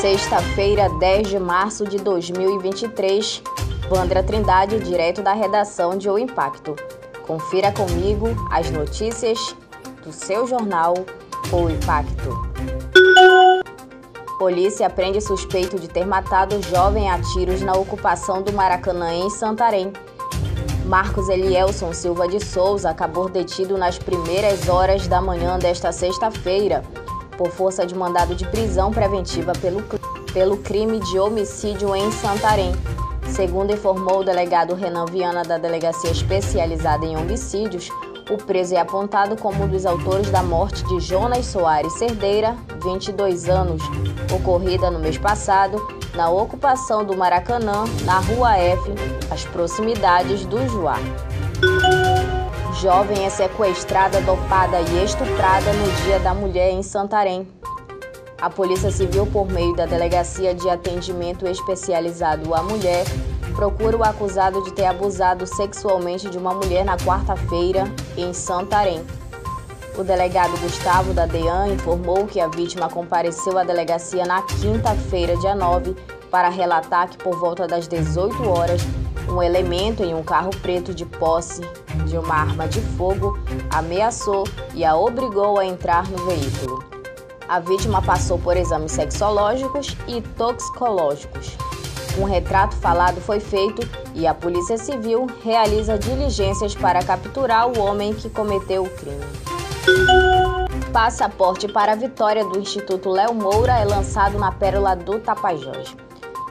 Sexta-feira, 10 de março de 2023. Vandra Trindade, direto da redação de O Impacto. Confira comigo as notícias do seu jornal O Impacto. Polícia prende suspeito de ter matado jovem a tiros na ocupação do Maracanã em Santarém. Marcos Elielson Silva de Souza acabou detido nas primeiras horas da manhã desta sexta-feira por força de mandado de prisão preventiva pelo, pelo crime de homicídio em Santarém. Segundo informou o delegado Renan Viana da Delegacia Especializada em Homicídios, o preso é apontado como um dos autores da morte de Jonas Soares Cerdeira, 22 anos, ocorrida no mês passado na ocupação do Maracanã, na Rua F, às proximidades do Juá. Jovem é sequestrada, dopada e estuprada no Dia da Mulher em Santarém. A Polícia Civil, por meio da Delegacia de Atendimento Especializado à Mulher, procura o acusado de ter abusado sexualmente de uma mulher na quarta-feira em Santarém. O delegado Gustavo da DEAN informou que a vítima compareceu à delegacia na quinta-feira, dia 9, para relatar que por volta das 18 horas um elemento em um carro preto de posse de uma arma de fogo ameaçou e a obrigou a entrar no veículo. A vítima passou por exames sexológicos e toxicológicos. Um retrato falado foi feito e a Polícia Civil realiza diligências para capturar o homem que cometeu o crime. Passaporte para a vitória do Instituto Léo Moura é lançado na Pérola do Tapajós.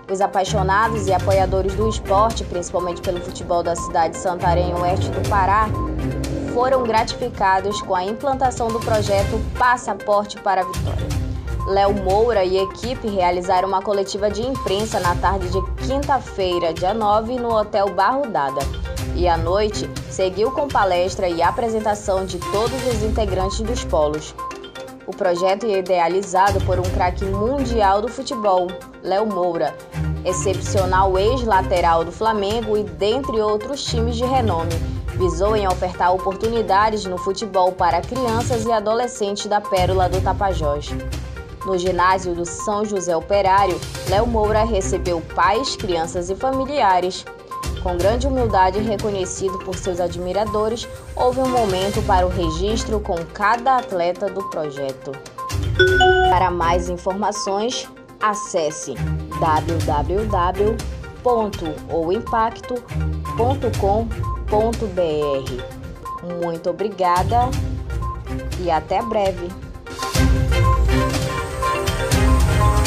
Os apaixonados e apoiadores do esporte, principalmente pelo futebol da cidade de Santarém, oeste do Pará, foram gratificados com a implantação do projeto Passaporte para a Vitória. Léo Moura e equipe realizaram uma coletiva de imprensa na tarde de quinta-feira, dia 9, no Hotel Barro Dada. E à noite, seguiu com palestra e apresentação de todos os integrantes dos polos. O projeto é idealizado por um craque mundial do futebol, Léo Moura, excepcional ex-lateral do Flamengo e dentre outros times de renome. Visou em ofertar oportunidades no futebol para crianças e adolescentes da Pérola do Tapajós. No ginásio do São José Operário, Léo Moura recebeu pais, crianças e familiares. Com grande humildade reconhecido por seus admiradores, houve um momento para o registro com cada atleta do projeto. Para mais informações, acesse www.ouimpacto.com.br. Muito obrigada e até breve!